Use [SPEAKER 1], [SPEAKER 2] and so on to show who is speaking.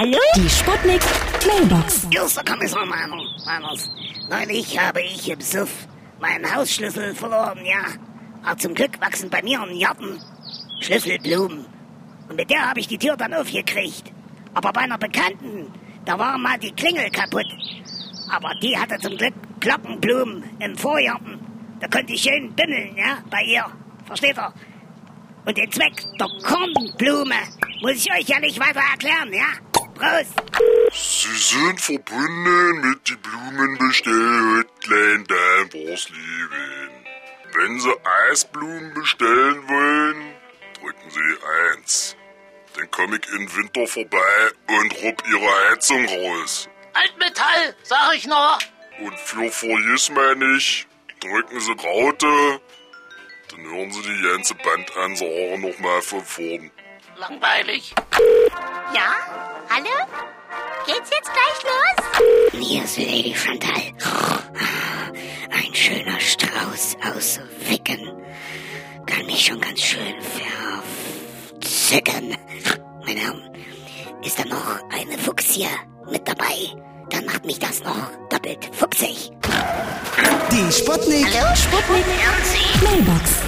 [SPEAKER 1] Hallo?
[SPEAKER 2] Die Sputnik Mailbox.
[SPEAKER 3] Erster Kommissar Manners. Neulich habe ich im Suff meinen Hausschlüssel verloren, ja. Aber zum Glück wachsen bei mir im Garten Schlüsselblumen. Und mit der habe ich die Tür dann aufgekriegt. Aber bei einer Bekannten, da war mal die Klingel kaputt. Aber die hatte zum Glück Glockenblumen im Vorgarten. Da konnte ich schön bimmeln, ja, bei ihr. Versteht ihr? Und den Zweck der Kornblume muss ich euch ja nicht weiter erklären, ja? Prost!
[SPEAKER 4] Sie sind verbunden mit die Blumenbestellhotline Danvers-Lieben. Wenn Sie Eisblumen bestellen wollen, drücken Sie eins. Dann komme ich im Winter vorbei und rupp Ihre Heizung raus.
[SPEAKER 5] Altmetall, sag ich noch.
[SPEAKER 4] Und für Vergiss meine ich, drücken Sie Raute, dann hören Sie die ganze Bandansage nochmal von vorn.
[SPEAKER 5] Langweilig.
[SPEAKER 1] Ja? Hallo? Geht's jetzt gleich los?
[SPEAKER 3] Hier ist Lady Chantal. Ein schöner Strauß aus Wicken. Kann mich schon ganz schön verzücken. Meine Herren, ist da noch eine Fuchsie mit dabei? Dann macht mich das noch doppelt fuchsig.
[SPEAKER 6] Die Sputnik.
[SPEAKER 2] Sputnik Mailbox.